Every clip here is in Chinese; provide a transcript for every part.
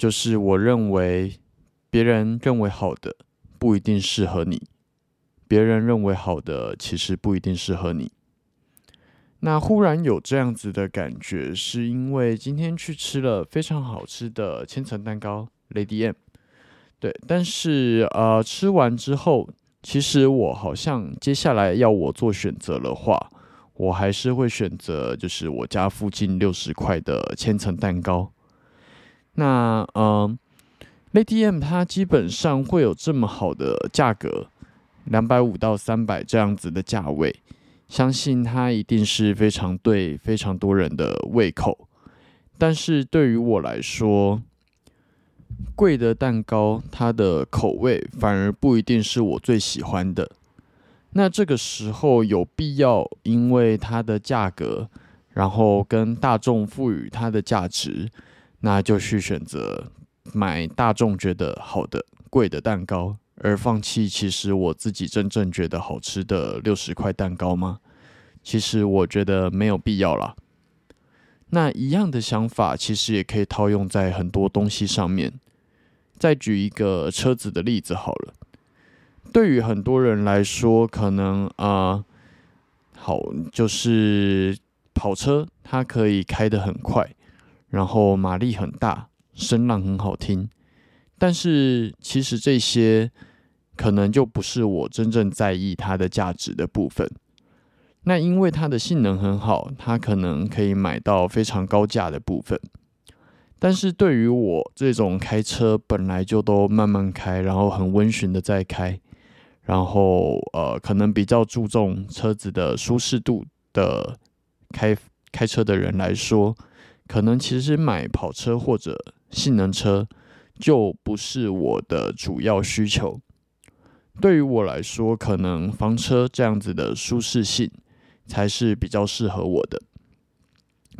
就是我认为，别人认为好的不一定适合你，别人认为好的其实不一定适合你。那忽然有这样子的感觉，是因为今天去吃了非常好吃的千层蛋糕，Lady M。对，但是呃，吃完之后，其实我好像接下来要我做选择的话，我还是会选择就是我家附近六十块的千层蛋糕。那嗯，Lady M 它基本上会有这么好的价格，两百五到三百这样子的价位，相信它一定是非常对非常多人的胃口。但是对于我来说，贵的蛋糕它的口味反而不一定是我最喜欢的。那这个时候有必要因为它的价格，然后跟大众赋予它的价值？那就去选择买大众觉得好的贵的蛋糕，而放弃其实我自己真正觉得好吃的六十块蛋糕吗？其实我觉得没有必要啦。那一样的想法其实也可以套用在很多东西上面。再举一个车子的例子好了，对于很多人来说，可能啊，好就是跑车，它可以开得很快。然后马力很大，声浪很好听，但是其实这些可能就不是我真正在意它的价值的部分。那因为它的性能很好，它可能可以买到非常高价的部分。但是对于我这种开车本来就都慢慢开，然后很温驯的在开，然后呃可能比较注重车子的舒适度的开开车的人来说。可能其实买跑车或者性能车就不是我的主要需求。对于我来说，可能房车这样子的舒适性才是比较适合我的。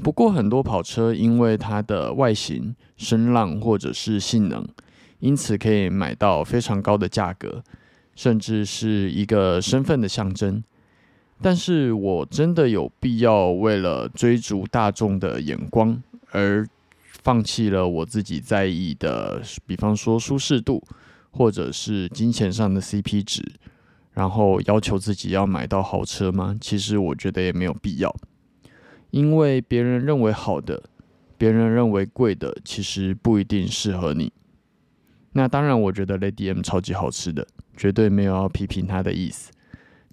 不过很多跑车因为它的外形、声浪或者是性能，因此可以买到非常高的价格，甚至是一个身份的象征。但是我真的有必要为了追逐大众的眼光而放弃了我自己在意的，比方说舒适度，或者是金钱上的 CP 值，然后要求自己要买到豪车吗？其实我觉得也没有必要，因为别人认为好的，别人认为贵的，其实不一定适合你。那当然，我觉得 Lady M 超级好吃的，绝对没有要批评它的意思，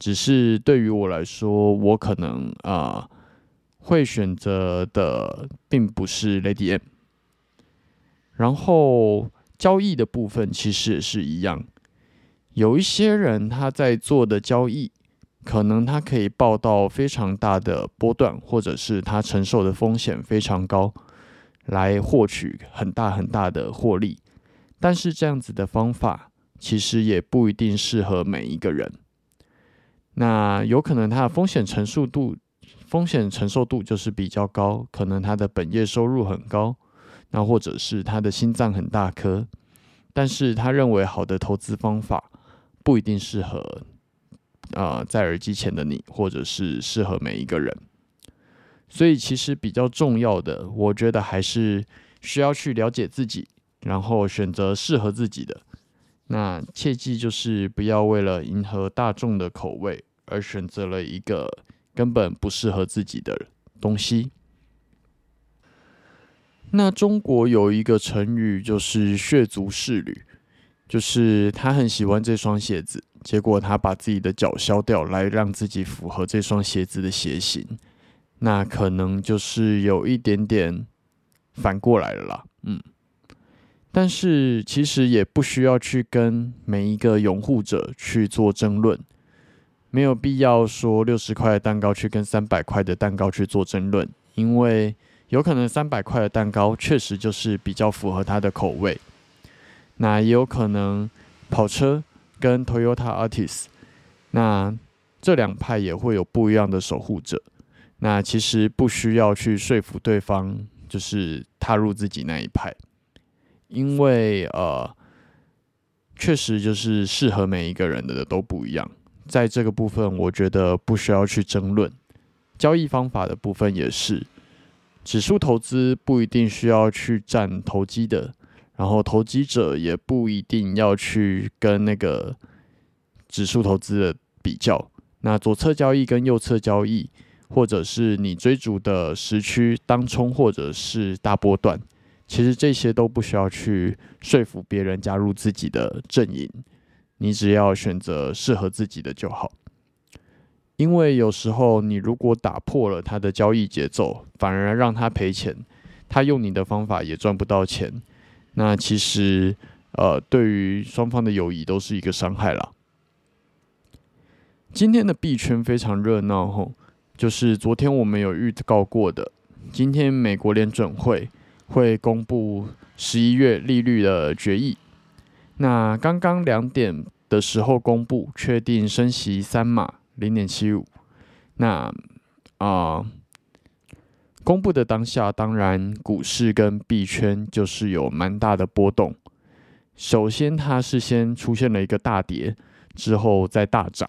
只是对于我来说，我可能啊。会选择的并不是 Lady M，然后交易的部分其实也是一样。有一些人他在做的交易，可能他可以报到非常大的波段，或者是他承受的风险非常高，来获取很大很大的获利。但是这样子的方法其实也不一定适合每一个人。那有可能他的风险承受度。风险承受度就是比较高，可能他的本业收入很高，那或者是他的心脏很大颗，但是他认为好的投资方法不一定适合，啊，在耳机前的你，或者是适合每一个人。所以其实比较重要的，我觉得还是需要去了解自己，然后选择适合自己的。那切记就是不要为了迎合大众的口味而选择了一个。根本不适合自己的东西。那中国有一个成语，就是“血足适履”，就是他很喜欢这双鞋子，结果他把自己的脚削掉，来让自己符合这双鞋子的鞋型。那可能就是有一点点反过来了啦。嗯，但是其实也不需要去跟每一个拥护者去做争论。没有必要说六十块的蛋糕去跟三百块的蛋糕去做争论，因为有可能三百块的蛋糕确实就是比较符合他的口味。那也有可能跑车跟 Toyota Artist，那这两派也会有不一样的守护者。那其实不需要去说服对方，就是踏入自己那一派，因为呃，确实就是适合每一个人的都不一样。在这个部分，我觉得不需要去争论。交易方法的部分也是，指数投资不一定需要去占投机的，然后投机者也不一定要去跟那个指数投资的比较。那左侧交易跟右侧交易，或者是你追逐的时区当冲，或者是大波段，其实这些都不需要去说服别人加入自己的阵营。你只要选择适合自己的就好，因为有时候你如果打破了他的交易节奏，反而让他赔钱，他用你的方法也赚不到钱，那其实呃对于双方的友谊都是一个伤害了。今天的币圈非常热闹吼，就是昨天我们有预告过的，今天美国联准会会公布十一月利率的决议。那刚刚两点的时候公布，确定升息三码零点七五。那啊，公布的当下，当然股市跟币圈就是有蛮大的波动。首先，它是先出现了一个大跌，之后再大涨，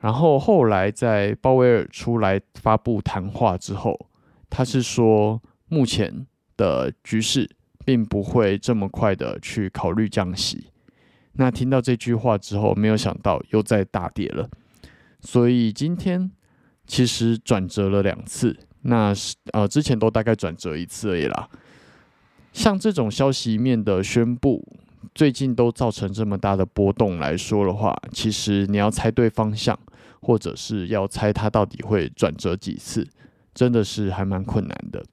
然后后来在鲍威尔出来发布谈话之后，他是说目前的局势。并不会这么快的去考虑降息。那听到这句话之后，没有想到又在大跌了。所以今天其实转折了两次，那是呃之前都大概转折一次而已啦。像这种消息面的宣布，最近都造成这么大的波动来说的话，其实你要猜对方向，或者是要猜它到底会转折几次，真的是还蛮困难的。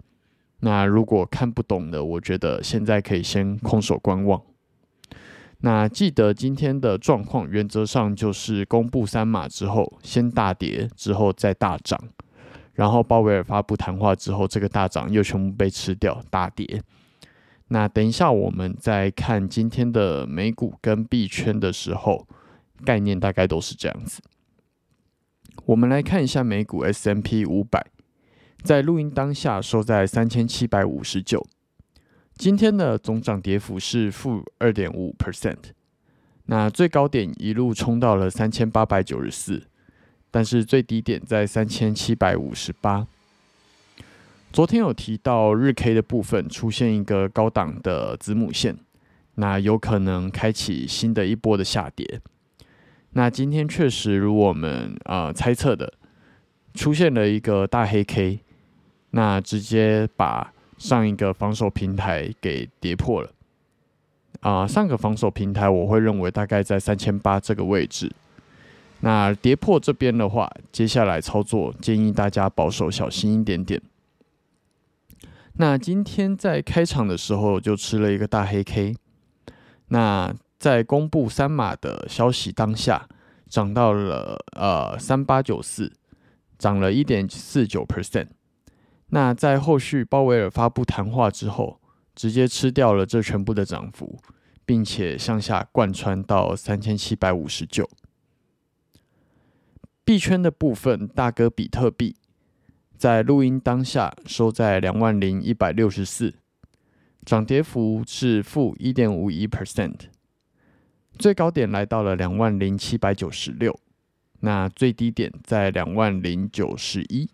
那如果看不懂的，我觉得现在可以先空手观望。那记得今天的状况，原则上就是公布三码之后，先大跌，之后再大涨，然后鲍威尔发布谈话之后，这个大涨又全部被吃掉，大跌。那等一下我们再看今天的美股跟币圈的时候，概念大概都是这样子。我们来看一下美股 S M P 五百。在录音当下收在三千七百五十九，今天的总涨跌幅是负二点五 percent，那最高点一路冲到了三千八百九十四，但是最低点在三千七百五十八。昨天有提到日 K 的部分出现一个高档的子母线，那有可能开启新的一波的下跌。那今天确实如我们呃猜测的，出现了一个大黑 K，那直接把上一个防守平台给跌破了。啊，上个防守平台我会认为大概在三千八这个位置。那跌破这边的话，接下来操作建议大家保守小心一点点。那今天在开场的时候就吃了一个大黑 K，那在公布三码的消息当下，涨到了呃三八九四，涨了一点四九 percent。那在后续鲍威尔发布谈话之后。直接吃掉了这全部的涨幅，并且向下贯穿到三千七百五十九。币圈的部分，大哥比特币在录音当下收在两万零一百六十四，涨跌幅是负一点五一 percent，最高点来到了两万零七百九十六，那最低点在两万零九十一。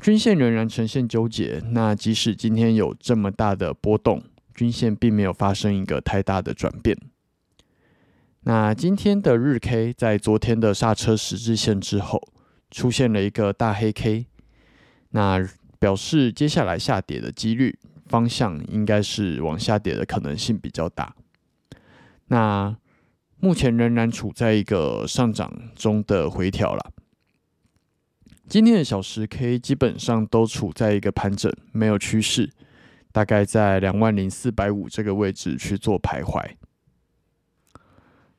均线仍然呈现纠结，那即使今天有这么大的波动，均线并没有发生一个太大的转变。那今天的日 K 在昨天的刹车十字线之后，出现了一个大黑 K，那表示接下来下跌的几率方向应该是往下跌的可能性比较大。那目前仍然处在一个上涨中的回调了。今天的小时 K 基本上都处在一个盘整，没有趋势，大概在两万零四百五这个位置去做徘徊。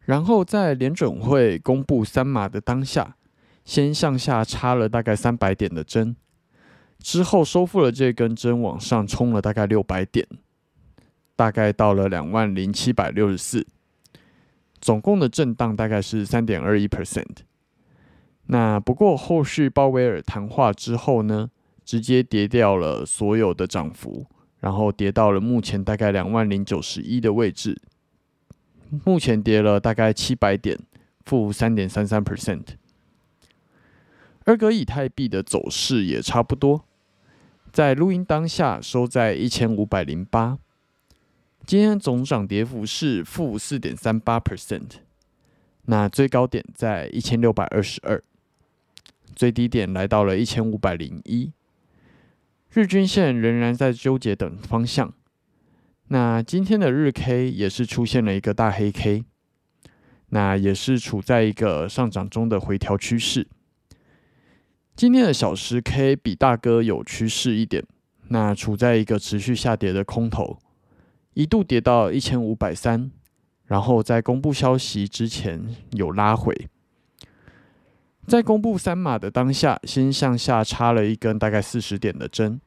然后在联准会公布三码的当下，先向下插了大概三百点的针，之后收复了这根针，往上冲了大概六百点，大概到了两万零七百六十四，总共的震荡大概是三点二一 percent。那不过后续鲍威尔谈话之后呢，直接跌掉了所有的涨幅，然后跌到了目前大概两万零九十一的位置，目前跌了大概七百点，负三点三三 percent。二格以太币的走势也差不多，在录音当下收在一千五百零八，今天总涨跌幅是负四点三八 percent，那最高点在一千六百二十二。最低点来到了一千五百零一，日均线仍然在纠结等方向。那今天的日 K 也是出现了一个大黑 K，那也是处在一个上涨中的回调趋势。今天的小时 K 比大哥有趋势一点，那处在一个持续下跌的空头，一度跌到一千五百三，然后在公布消息之前有拉回。在公布三码的当下，先向下插了一根大概四十点的针，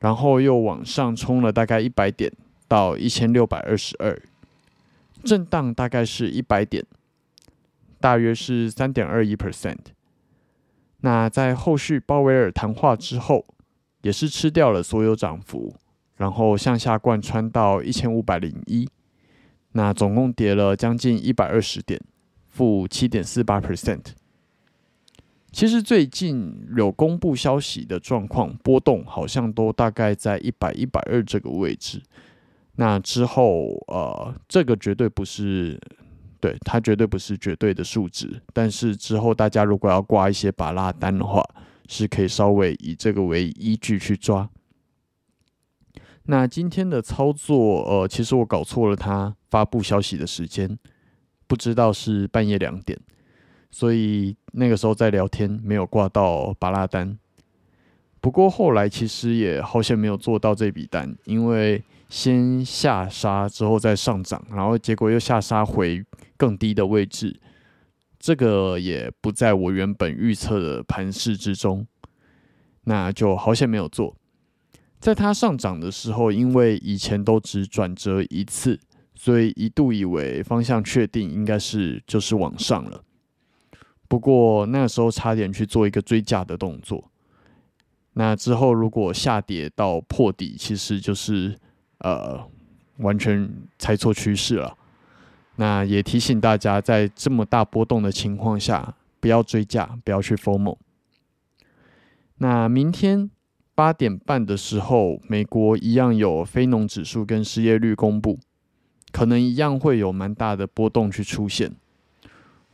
然后又往上冲了大概一百点到一千六百二十二，震荡大概是一百点，大约是三点二一 percent。那在后续鲍威尔谈话之后，也是吃掉了所有涨幅，然后向下贯穿到一千五百零一，那总共跌了将近一百二十点，负七点四八 percent。其实最近有公布消息的状况波动，好像都大概在一百一百二这个位置。那之后，呃，这个绝对不是，对它绝对不是绝对的数值。但是之后大家如果要挂一些把拉单的话，是可以稍微以这个为依据去抓。那今天的操作，呃，其实我搞错了，它发布消息的时间，不知道是半夜两点。所以那个时候在聊天，没有挂到巴拉单。不过后来其实也好像没有做到这笔单，因为先下杀之后再上涨，然后结果又下杀回更低的位置，这个也不在我原本预测的盘势之中，那就好险没有做。在它上涨的时候，因为以前都只转折一次，所以一度以为方向确定，应该是就是往上了。不过那时候差点去做一个追价的动作，那之后如果下跌到破底，其实就是呃完全猜错趋势了。那也提醒大家，在这么大波动的情况下，不要追价，不要去 formal。那明天八点半的时候，美国一样有非农指数跟失业率公布，可能一样会有蛮大的波动去出现。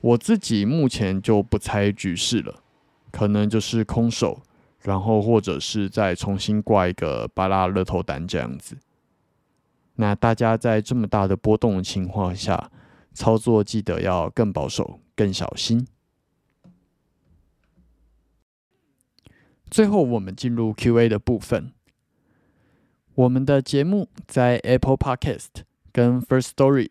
我自己目前就不猜局势了，可能就是空手，然后或者是再重新挂一个巴拉乐透单这样子。那大家在这么大的波动情况下，操作记得要更保守、更小心。最后，我们进入 Q&A 的部分。我们的节目在 Apple Podcast 跟 First Story